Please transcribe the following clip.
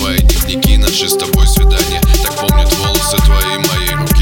Мои дневники, наши с тобой свидания. Так помнят волосы твои, мои. руки